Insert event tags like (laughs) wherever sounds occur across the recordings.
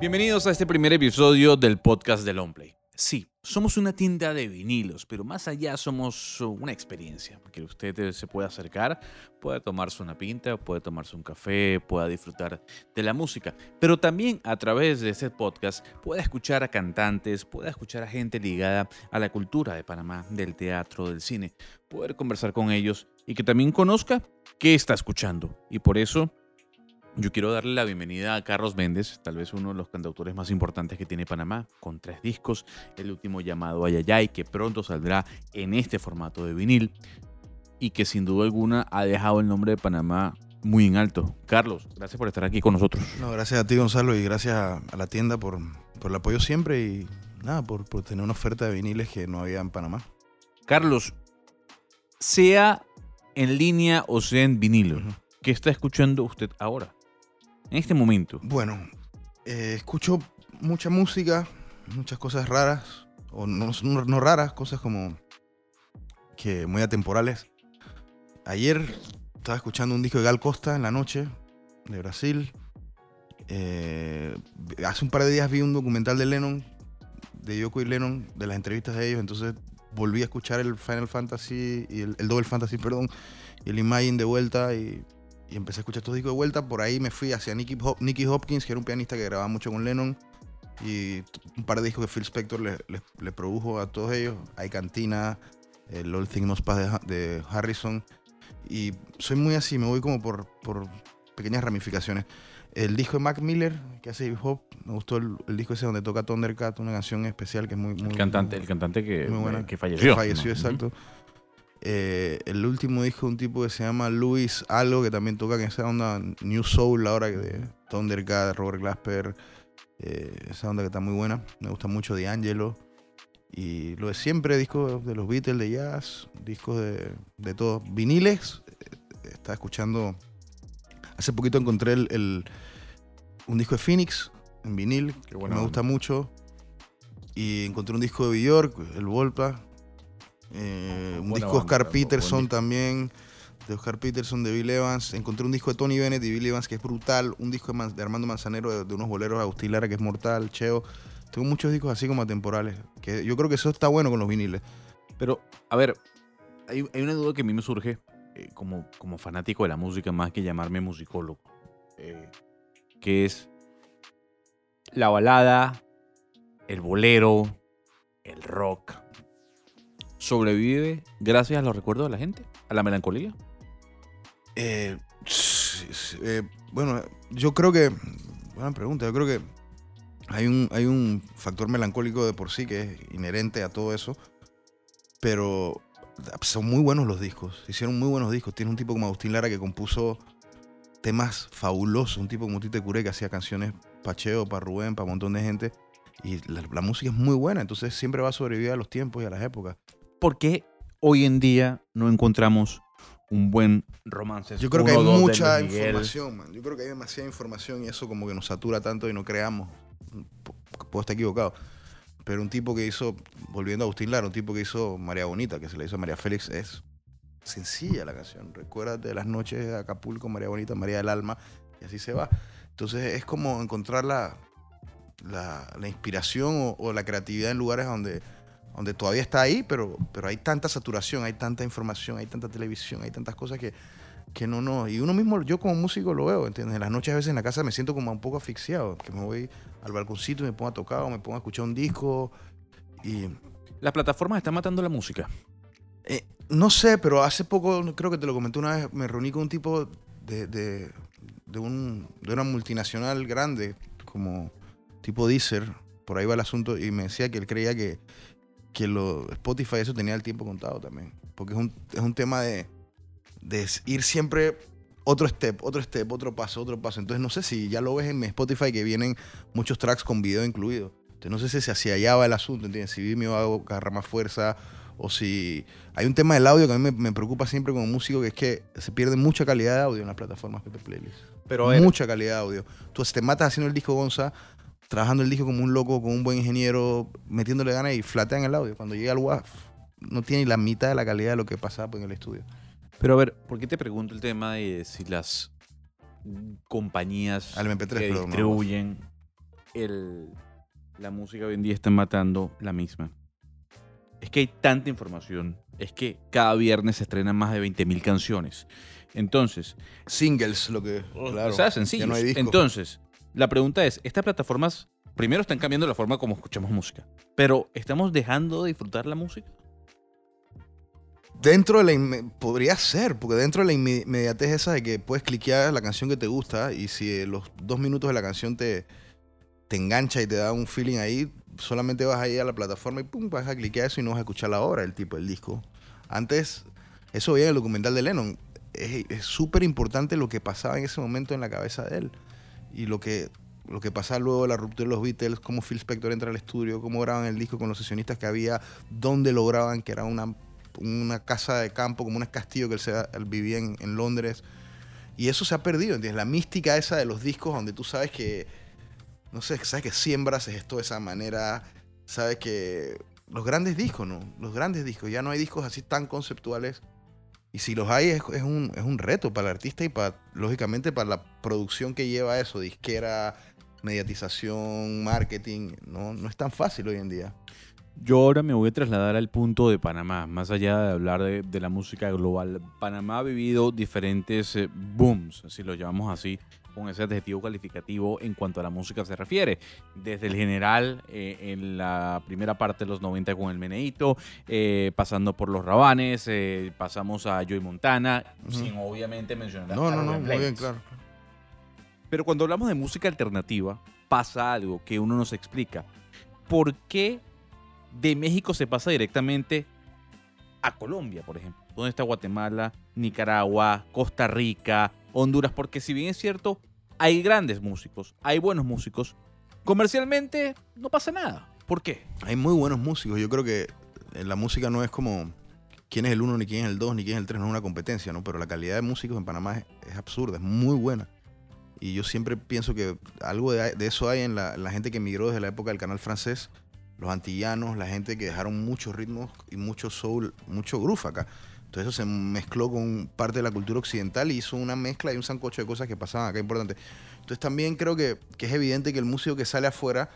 Bienvenidos a este primer episodio del podcast de Longplay. Sí, somos una tienda de vinilos, pero más allá somos una experiencia que usted se puede acercar, puede tomarse una pinta, puede tomarse un café, pueda disfrutar de la música, pero también a través de este podcast puede escuchar a cantantes, puede escuchar a gente ligada a la cultura de Panamá, del teatro, del cine, poder conversar con ellos y que también conozca qué está escuchando. Y por eso yo quiero darle la bienvenida a Carlos Méndez, tal vez uno de los cantautores más importantes que tiene Panamá, con tres discos, el último llamado Ayayay, que pronto saldrá en este formato de vinil, y que sin duda alguna ha dejado el nombre de Panamá muy en alto. Carlos, gracias por estar aquí con nosotros. No, gracias a ti, Gonzalo, y gracias a, la tienda por, por, el apoyo siempre y nada, por, por, tener una oferta de viniles que no había en Panamá. Carlos, sea en línea o sea en vinilo, ¿qué está escuchando usted ahora? En este momento? Bueno, eh, escucho mucha música, muchas cosas raras, o no, no, raras, cosas como que muy atemporales. Ayer estaba escuchando un disco de Gal Costa en la noche, de Brasil. Eh, hace un par de días vi un documental de Lennon, de Yoko y Lennon, de las entrevistas de ellos, entonces volví a escuchar el Final Fantasy, y el, el Double Fantasy, perdón, y el Imagine de vuelta y y empecé a escuchar estos discos de vuelta. Por ahí me fui hacia Nicky, Nicky Hopkins, que era un pianista que grababa mucho con Lennon. Y un par de discos que Phil Spector le, le, produjo a todos ellos. Hay Cantina, el All Thing Must Pass de, Harrison. Y soy muy así, me voy como por, por pequeñas ramificaciones. El disco de Mac Miller, que hace hip hop, me gustó el, disco ese donde toca Thundercat, una canción especial que es muy... muy el cantante, el cantante que falleció. Que falleció, exacto. Eh, el último disco de un tipo que se llama Luis Algo, que también toca en esa onda New Soul, ahora de Thundercat, Robert Glasper, eh, esa onda que está muy buena. Me gusta mucho D'Angelo. Y lo de siempre, discos de los Beatles, de jazz, discos de, de todo. Viniles, eh, estaba escuchando. Hace poquito encontré el, un disco de Phoenix en vinil, que me gusta mucho. Y encontré un disco de York, el Volpa, eh, un disco de Oscar Peterson también, de Oscar Peterson, de Bill Evans. Encontré un disco de Tony Bennett y Bill Evans que es brutal. Un disco de, Armando Manzanero de, unos boleros de Agustín Lara que es mortal, Cheo. Tengo muchos discos así como atemporales. Que yo creo que eso está bueno con los viniles. Pero, a ver, hay, una duda que a mí me surge eh, como, como fanático de la música, más que llamarme musicólogo. Eh, que es la balada, el bolero, el rock sobrevive gracias a los recuerdos de la gente, a la melancolía? Eh, eh, bueno, yo creo que, buena pregunta, yo creo que hay un, hay un factor melancólico de por sí que es inherente a todo eso, pero son muy buenos los discos, hicieron muy buenos discos. Tiene un tipo como Agustín Lara que compuso temas fabulosos, un tipo como Tite Curé que hacía canciones para Cheo, para Rubén, para un montón de gente. Y la, música es muy buena, entonces siempre va a sobrevivir a los tiempos y a las épocas. ¿Por qué hoy en día no encontramos un buen romance? Yo creo que hay mucha información, man. Yo creo que hay demasiada información y eso como que nos satura tanto y no creamos. Puedo estar equivocado. Pero un tipo que hizo, volviendo a Agustín Lara, un tipo que hizo María Bonita, que se le hizo a María Félix, es sencilla la canción. Recuérdate de las noches de Acapulco, María Bonita, María del Alma, y así se va. Entonces es como encontrar la, la, inspiración o la creatividad en lugares donde donde todavía está ahí, pero, pero hay tanta saturación, hay tanta información, hay tanta televisión, hay tantas cosas que, que no, no. Y uno mismo, yo como músico lo veo, ¿entiendes? En las noches a veces en la casa me siento como un poco asfixiado, que me voy al balconcito y me pongo a tocar o me pongo a escuchar un disco y... ¿Las plataformas están matando la música? Eh, no sé, pero hace poco, creo que te lo comenté una vez, me reuní con un tipo de, de, de, un, de una multinacional grande, como tipo Deezer, por ahí va el asunto, y me decía que él creía que que lo, Spotify eso tenía el tiempo contado también. Porque es un, es un tema de, de ir siempre otro step, otro step, otro paso, otro paso. Entonces no sé si ya lo ves en mi Spotify que vienen muchos tracks con video incluido. Entonces no sé si hacia allá va el asunto, ¿entiendes? Si Vimeo va a agarrar más fuerza o si... Hay un tema del audio que a mí me, preocupa siempre como músico, que es que se pierde mucha calidad de audio en las plataformas PP Playlist. Pero mucha calidad de audio. Tú te matas haciendo el disco Gonza trabajando el disco como un loco, con un buen ingeniero, metiéndole ganas y flatean el audio. Cuando llega al WAF, no tiene ni la mitad de la calidad de lo que pasaba en el estudio. Pero a ver, ¿por qué te pregunto el tema de si las compañías Al MP3, que distribuyen el, la música hoy en día está matando la misma. Es que hay tanta información. Es que cada viernes se estrenan más de 20.000 canciones. Entonces, Singles, lo que. Claro. o sea, ya sencillo. no. Entonces, la pregunta es, estas plataformas primero están cambiando la forma como escuchamos música, pero ¿estamos dejando de disfrutar la música? Dentro de la podría ser, porque dentro de la inme- inmediatez esa de que puedes cliquear la canción que te gusta y si eh, los dos minutos de la canción te, te engancha y te da un feeling ahí, solamente vas ahí a la plataforma y pum, vas a cliquear eso y no vas a escuchar la hora, el tipo, el disco. Antes, eso veía en el documental de Lennon, es súper importante lo que pasaba en ese momento en la cabeza de él y lo que, lo que pasaba luego de la ruptura de los Beatles, cómo Phil Spector entra al estudio, cómo graban el disco con los sesionistas que había, dónde lo graban, que era una una casa de campo, como un castillo que él, se, vivía en, en Londres. Y eso se ha perdido, ¿entiendes? La mística esa de los discos donde tú sabes que, no sé, sabes que siembra se gestó de esa manera, sabes que los grandes discos, ¿no? Los grandes discos, ya no hay discos así tan conceptuales. Y si los hay, es, es un, es un reto para el artista y para, lógicamente, para la producción que lleva eso, disquera, mediatización, marketing. No, no es tan fácil hoy en día. Yo ahora me voy a trasladar al punto de Panamá, más allá de hablar de, de la música global. Panamá ha vivido diferentes eh, booms, si lo llamamos así, con ese adjetivo calificativo en cuanto a la música se refiere. Desde el general, eh, en la primera parte de los 90 con el Meneito, eh, pasando por los Rabanes, pasamos a Joy Montana, sin obviamente mencionar No, a no, no, Rubén muy bien, claro. Pero cuando hablamos de música alternativa, pasa algo que uno nos explica. ¿Por qué de México se pasa directamente a Colombia, por ejemplo? ¿Dónde está Guatemala, Nicaragua, Costa Rica, Honduras? Porque si bien es cierto, hay grandes músicos, hay buenos músicos, comercialmente no pasa nada. ¿Por qué? Hay muy buenos músicos. Yo creo que eh, la música no es como quién es el uno, ni quién es el dos, ni quién es el tres. No es una competencia, ¿no? Pero la calidad de músicos en Panamá es, absurda, es muy buena. Y yo siempre pienso que algo de, de eso hay en la, la gente que emigró desde la época del canal francés, los antillanos, la gente que dejaron muchos ritmos y mucho soul, mucho groove acá. Entonces eso se mezcló con parte de la cultura occidental y hizo una mezcla y un sancocho de cosas que pasaban acá importante. Entonces también creo que, que es evidente que el músico que sale afuera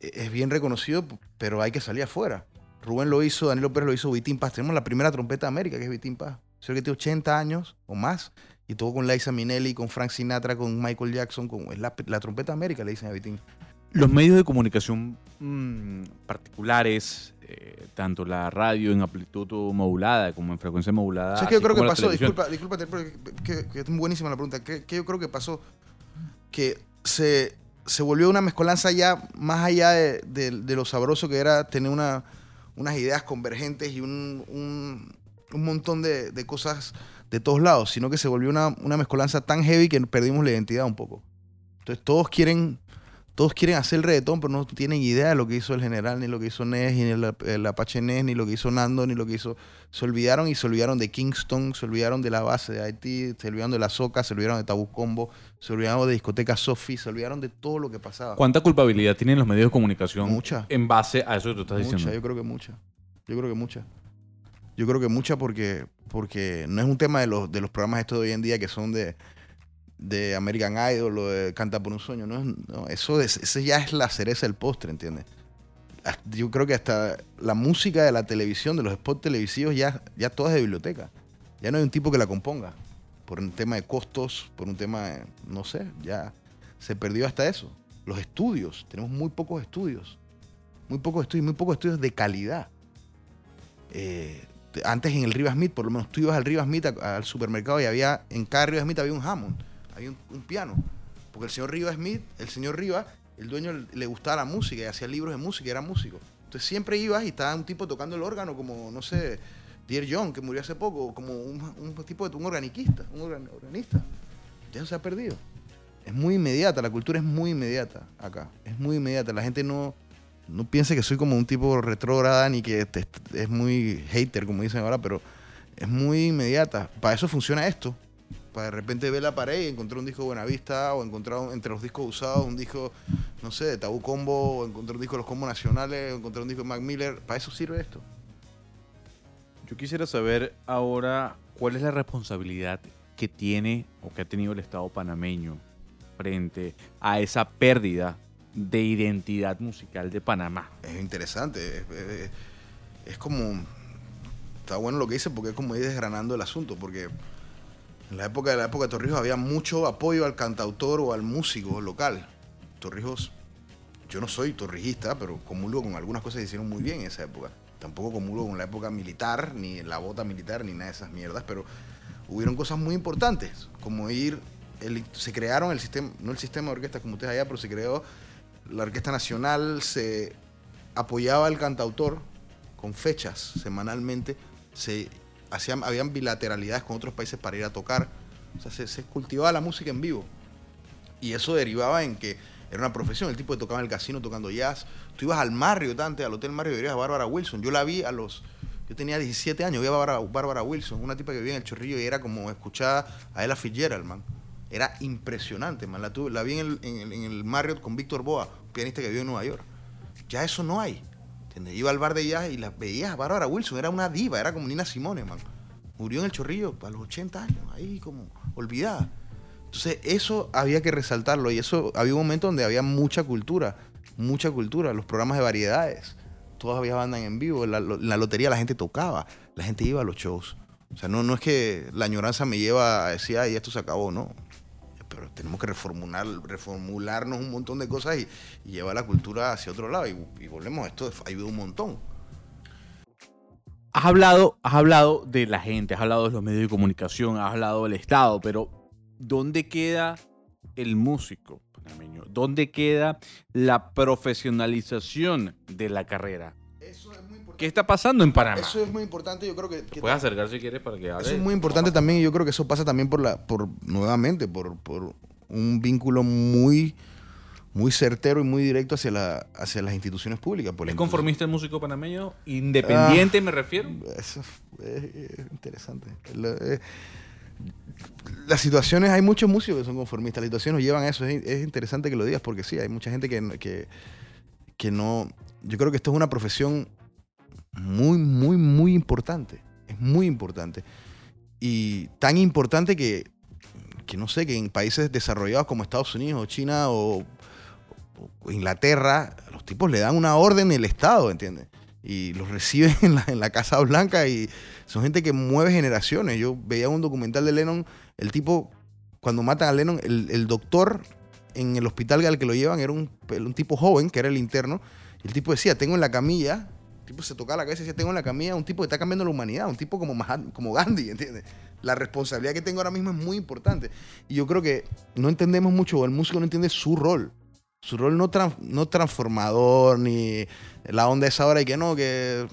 eh, es bien reconocido, pero hay que salir afuera. Rubén lo hizo, Danilo Pérez lo hizo, Vitín Paz. Tenemos la primera trompeta de América, que es Vitín Paz. Señor que tiene 80 años o más. Y todo con Liza Minnelli, con Frank Sinatra, con Michael Jackson. Con, es la, la trompeta de América, le dicen a Vitín. Los medios de comunicación mm, particulares, eh, tanto la radio en amplitud modulada como en frecuencia modulada. ¿Sabes qué yo así creo que pasó? Disculpa, discúlpate, que, que es buenísima la pregunta. ¿Qué, qué yo creo que pasó? Que se, se volvió una mezcolanza ya más allá de, de- de lo sabroso que era tener una, unas ideas convergentes y un, un- un montón de, de cosas de todos lados, sino que se volvió una, una mezcolanza tan heavy que perdimos la identidad un poco. Entonces todos quieren, todos quieren hacer el reggaetón, pero no tienen idea de lo que hizo el general, ni lo que hizo Ness, ni el, el Apache Ness, ni lo que hizo Nando, ni lo que hizo se olvidaron y se olvidaron de Kingston, se olvidaron de la base de Haití, se olvidaron de la Soca, se olvidaron de Tabú Combo, se olvidaron de discoteca Sofi, se olvidaron de todo lo que pasaba. ¿Cuánta culpabilidad tienen los medios de comunicación Mucha. en base a eso que tú estás Mucha, diciendo? yo creo que mucha. Yo creo que mucha. Yo creo que mucha porque, porque no es un tema de los, de los programas estos de hoy en día que son de, de American Idol o de Canta por un sueño. No, es- no, eso, es, ese ya es la cereza del postre, ¿entiendes? Yo creo que hasta la música de la televisión, de los spots televisivos, ya, ya toda es de biblioteca. Ya no hay un tipo que la componga. Por un tema de costos, por un tema de, no sé, ya se perdió hasta eso. Los estudios, tenemos muy pocos estudios. Muy pocos estudios, muy pocos estudios de calidad. Eh, te- antes en el Rivas Smith, por lo menos tú ibas al Rivas a- al supermercado, y había, en cada Rivas había un Hammond, había un, un piano. Porque el señor Rivas Smith, el señor Rivas, el dueño le- gustaba la música y hacía libros de música era músico. Entonces siempre ibas y estaba un tipo tocando el órgano como, no sé, Dear John, que murió hace poco, como un, un tipo de un organiquista, un organ- organista. Ya se ha perdido. Es muy inmediata, la cultura es muy inmediata acá. Es muy inmediata. La gente no, no piensa que soy como un tipo retrógrada ni que es muy hater, como dicen ahora, pero es muy inmediata. Para eso funciona esto. Para de repente ver la pared y encontrar un disco de Buenavista o encontrar un- entre los discos usados un disco, no sé, de Tabú Combo o encontrar un disco de los combos nacionales o encontrar un disco de Mac Miller. Para eso sirve esto. Yo quisiera saber ahora cuál es la responsabilidad que tiene o que ha tenido el Estado panameño frente a esa pérdida de identidad musical de Panamá. Es interesante. Es, es- es como. Está bueno lo que dice porque es como ir desgranando el asunto. Porque en la época de la época de Torrijos había mucho apoyo al cantautor o al músico local. Torrijos, yo no soy torrijista, pero comulgo con algunas cosas que hicieron muy bien en esa época. Tampoco comulgo con la época militar, ni la bota militar, ni nada de esas mierdas, pero hubieron cosas muy importantes, como ir, se crearon el sistema, no el sistema de orquestas como ustedes allá, pero se creó la Orquesta Nacional, se apoyaba al cantautor con fechas semanalmente, se hacían, habían bilateralidades con otros países para ir a tocar, o sea, se, cultivaba la música en vivo. Y eso derivaba en que era una profesión. El tipo que tocaba en el casino tocando jazz. Tú ibas al Marriott antes, al Hotel Marriott, y veías a Bárbara Wilson. Yo la vi a los. Yo tenía 17 años, vi a Bárbara, Wilson, una tipa que vivía en el Chorrillo y era como escuchar a Ella Fitzgerald, man. Era impresionante, man. La, tuve- la vi en el, en Marriott con Víctor Boa, pianista que vive en Nueva York. Ya eso no hay. ¿Entiendes? Iba al bar de jazz y la veías a Bárbara Wilson, era una diva, era como Nina Simone, man. Murió en el Chorrillo a los 80 años, ahí como olvidada. Entonces, eso había que resaltarlo y eso había un momento donde había mucha cultura, mucha cultura, los programas de variedades, todas había bandas en vivo, en la lotería la gente tocaba, la gente iba a los shows. O sea, no, no es que la añoranza me lleva a decir, ay, esto se acabó, no. Pero tenemos que reformular, reformularnos un montón de cosas y, llevar la cultura hacia otro lado. Y, volvemos, esto ha un montón. Has hablado, has hablado de la gente, has hablado de los medios de comunicación, has hablado del Estado, pero ¿dónde queda el músico? ¿Dónde queda la profesionalización de la carrera? ¿Qué está pasando en Panamá? Eso es muy importante, yo creo que... que Puedes acercar si quieres para que hable. Eso es muy importante también y yo creo que eso pasa también por la, por, nuevamente, por, por un vínculo muy, muy certero y muy directo hacia, la, hacia las instituciones públicas. Por ¿Es conformista el músico panameño? ¿Independiente me refiero? Eso es, es- es interesante. Eh, las situaciones, hay muchos músicos que son conformistas, las situaciones nos llevan a eso. Es, es interesante que lo digas porque sí, hay mucha gente que, que, que no... Yo creo que esto es una profesión muy, muy, muy importante. Es muy importante. Y tan importante que, que no sé, que en países desarrollados como Estados Unidos o China o, Inglaterra, los tipos le dan una orden el Estado, ¿entiendes? Y los reciben (laughs) en la, en la Casa Blanca y son gente que mueve generaciones. Yo veía un documental de Lennon, el tipo, cuando matan a Lennon, el, el doctor en el hospital al que lo llevan era un, un tipo joven, que era el interno, el tipo decía, tengo en la camilla, tipo se tocaba la cabeza y decía, tengo en la camilla un tipo que está cambiando la humanidad, un tipo como, como Gandhi, (laughs) ¿entiendes? La responsabilidad que tengo ahora mismo es muy importante. Y yo creo que no entendemos mucho, o el músico no entiende su rol. Su rol no, no transformador, ni la onda esa hora y que no, que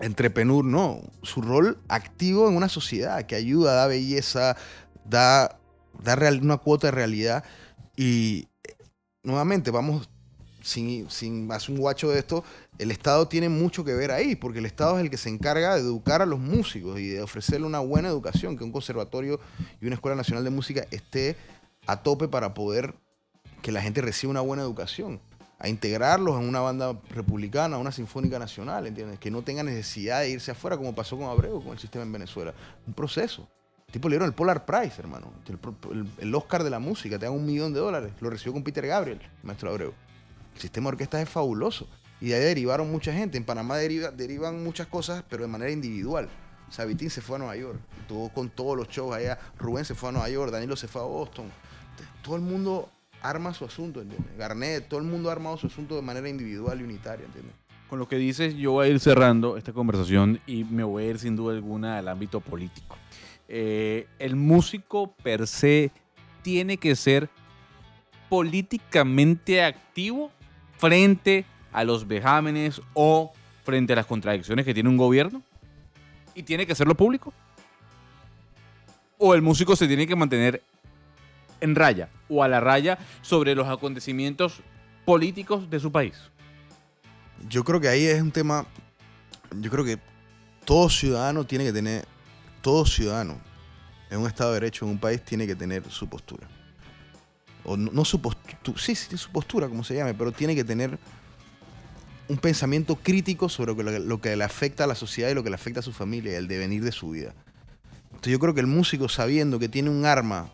entrepenur, no. Su rol activo en una sociedad que ayuda, da belleza, da, da una cuota de realidad. Y eh, nuevamente, vamos, sin, sin hacer un guacho de esto, el Estado tiene mucho que ver ahí, porque el Estado es el que se encarga de educar a los músicos y de ofrecerle una buena educación, que un conservatorio y una escuela nacional de música esté a tope para poder que la gente reciba una buena educación, a integrarlos en una banda republicana, una sinfónica nacional, ¿entiendes? Que no tenga necesidad de irse afuera como pasó con Abreu, con el sistema en Venezuela. Un proceso. El tipo le dieron el Polar Prize, hermano. El- el Oscar de la música, te dan un millón de dólares. Lo recibió con Peter Gabriel, maestro Abreu. El sistema de orquestas es fabuloso. Y de ahí derivaron mucha gente. En Panamá deriva- derivan muchas cosas, pero de manera individual. Sabitín se fue a Nueva York. Estuvo con todos los shows allá. Rubén se fue a Nueva York. Danilo se fue a Boston. Todo el mundo arma su asunto, ¿entiendes? Garnet, todo el mundo ha armado su asunto de manera individual y unitaria, ¿entiendes? Con lo que dices, yo voy a ir cerrando esta conversación y me voy a ir sin duda alguna al ámbito político. Eh, el músico per se tiene que ser políticamente activo frente a los vejámenes o frente a las contradicciones que tiene un gobierno y tiene que hacerlo público. O el músico se tiene que mantener en raya o a la raya sobre los acontecimientos políticos de su país. Yo creo que ahí es un tema. Yo creo que todo ciudadano tiene que tener. Todo ciudadano en un Estado de Derecho, en un país, tiene que tener su postura. O no, no su postura. Sí, sí, su postura, como se llame, pero tiene que tener un pensamiento crítico sobre lo que, lo que le afecta a la sociedad y lo que le afecta a su familia y el devenir de su vida. Entonces yo creo que el músico, sabiendo que tiene un arma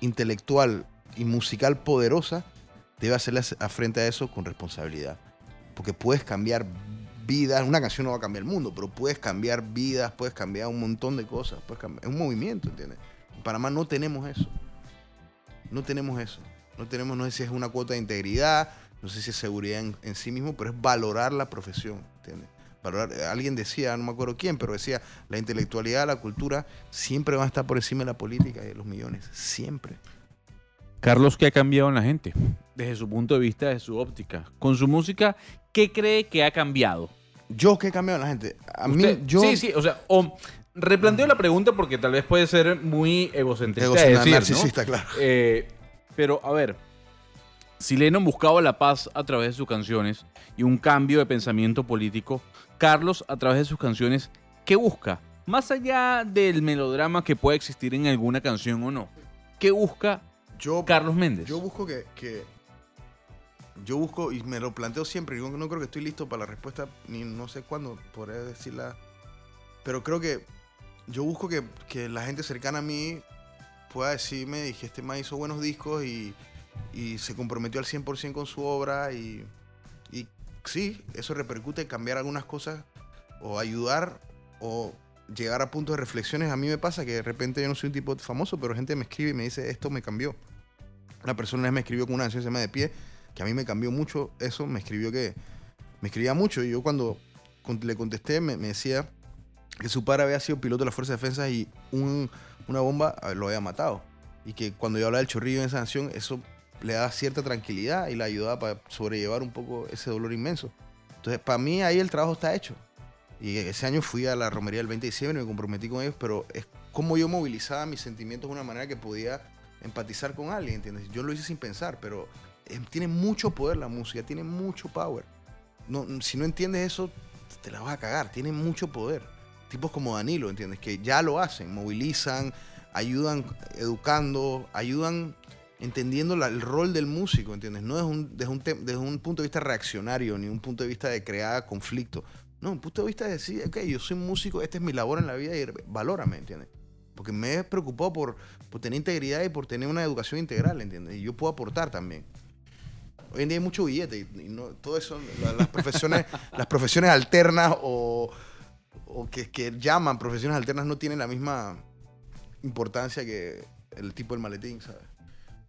intelectual y musical poderosa, debe hacerle frente a eso con responsabilidad. Porque puedes cambiar vidas, una canción no va a cambiar el mundo, pero puedes cambiar vidas, puedes cambiar un montón de cosas, puedes cambiar, es un movimiento, ¿entiendes? En Panamá no tenemos eso. No tenemos eso. No tenemos, no sé si es una cuota de integridad, no sé si es seguridad en, en sí mismo, pero es valorar la profesión, ¿entiendes? Valorar, alguien decía, no me acuerdo quién, pero decía, la intelectualidad, la cultura, siempre van a estar por encima de la política y de los millones. Siempre. Carlos, ¿qué ha cambiado en la gente? Desde su punto de vista, desde su óptica. Con su música, ¿qué cree que ha cambiado? Yo que he cambiado en la gente. A mí, yo. Sí, sí, o sea, o replanteo la pregunta porque tal vez puede ser muy egocentrista Egocéntrico, decir, ¿no? narcisista, claro. Eh, pero, a ver, si Lennon buscaba la paz a través de sus canciones y un cambio de pensamiento político, Carlos, a través de sus canciones, ¿qué busca? Más allá del melodrama que puede existir en alguna canción o no, ¿qué busca Yo, Carlos Méndez? yo busco que, que- Yo busco, y me lo planteo siempre, yo no creo que estoy listo para la respuesta, ni no sé cuándo podré decirla. Pero creo que yo busco que, que la gente cercana a mí pueda decirme dije, este man hizo buenos discos y, y se comprometió al 100% con su obra y, y sí, eso repercute en cambiar algunas cosas o ayudar o llegar a puntos de reflexiones. A mí me pasa que de repente yo no soy un tipo famoso, pero gente me escribe y me dice, esto me cambió. Una persona me escribió con una canción que se llama De Pie, que a mí me cambió mucho eso, me escribió que me escribía mucho y yo cuando le contesté me, me decía que su padre había sido piloto de la Fuerza de Defensa y un- una bomba eh, lo había matado. Y que cuando yo hablaba del chorrillo en esa canción, eso le daba cierta tranquilidad y le ayudaba para sobrellevar un poco ese dolor inmenso. Entonces, para mí ahí el trabajo está hecho. Y ese año fui a la romería el 20 de me comprometí con ellos, pero es como yo movilizaba mis sentimientos de una manera que podía empatizar con alguien, ¿entiendes? Yo lo hice sin pensar, pero eh, tiene mucho poder la música, tiene mucho power. No, si no entiendes eso, te la vas a cagar, tiene mucho poder. Tipos como Danilo, ¿entiendes? Que ya lo hacen, movilizan, ayudan educando, ayudan entendiendo el rol del músico, ¿entiendes? No desde un, desde, un desde un punto de vista reaccionario, ni un punto de vista de crear conflicto. No, un punto de vista de decir, ok, yo soy músico, esta es mi labor en la vida y valórame, ¿entiendes? Porque me he preocupado por, por tener integridad y por tener una educación integral, ¿entiendes? Y yo puedo aportar también. Hoy en día hay mucho billete y, no, todo eso, la- las profesiones, (laughs) las profesiones alternas o, o que, que llaman profesiones alternas no tienen la misma importancia que el tipo del maletín, ¿sabes?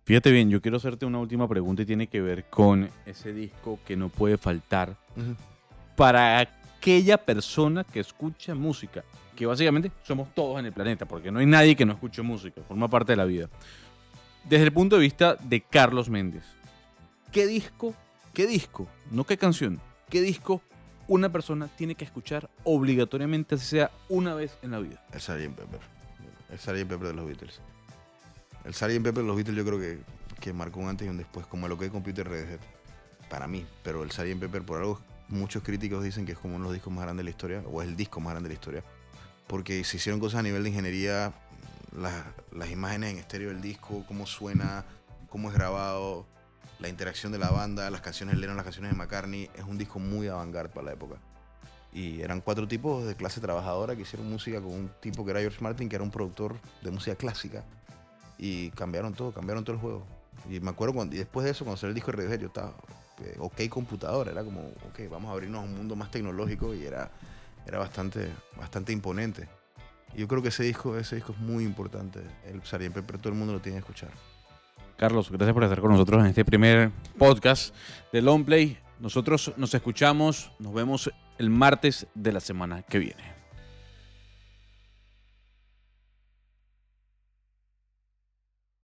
Fíjate bien, yo quiero hacerte una última pregunta y tiene que ver con ese disco que no puede faltar para aquella persona que escucha música, que básicamente somos todos en el planeta, porque no hay nadie que no escuche música, forma parte de la vida. Desde el punto de vista de Carlos Méndez, ¿qué disco, qué disco, no qué canción, qué disco una persona tiene que escuchar obligatoriamente, así sea una vez en la vida? El Sgt. Pepper. El Sgt. Pepper de los Beatles. El Sgt. Pepper de los Beatles yo creo que, que marcó un antes y un después, como lo que es Computer Redhead. Para mí. Pero el Sgt. Pepper, por algo, muchos críticos dicen que es como uno de los discos más grandes de la historia, o es el disco más grande de la historia. Porque se hicieron cosas a nivel de ingeniería, las, las imágenes en estéreo del disco, cómo suena, cómo es grabado, la interacción de la banda, las canciones de Lennon, las canciones de McCartney. Es un disco muy avant-garde para la época. Y eran cuatro tipos de clase trabajadora que hicieron música con un tipo que era George Martin, que era un productor de música clásica. Y cambiaron todo, cambiaron todo el juego. Y me acuerdo cuando, y después de eso, cuando salió el disco de Radiohead, yo estaba, eh, ok computadora, era como, ok, vamos a abrirnos a un mundo más tecnológico y era, era bastante, bastante imponente. Y yo creo que ese disco, ese disco es muy importante, el Sgt. Pepper, todo el mundo lo tiene que escuchar. Carlos, gracias por estar con nosotros en este primer podcast de Long Play. Nosotros nos escuchamos, nos vemos el martes de la semana que viene.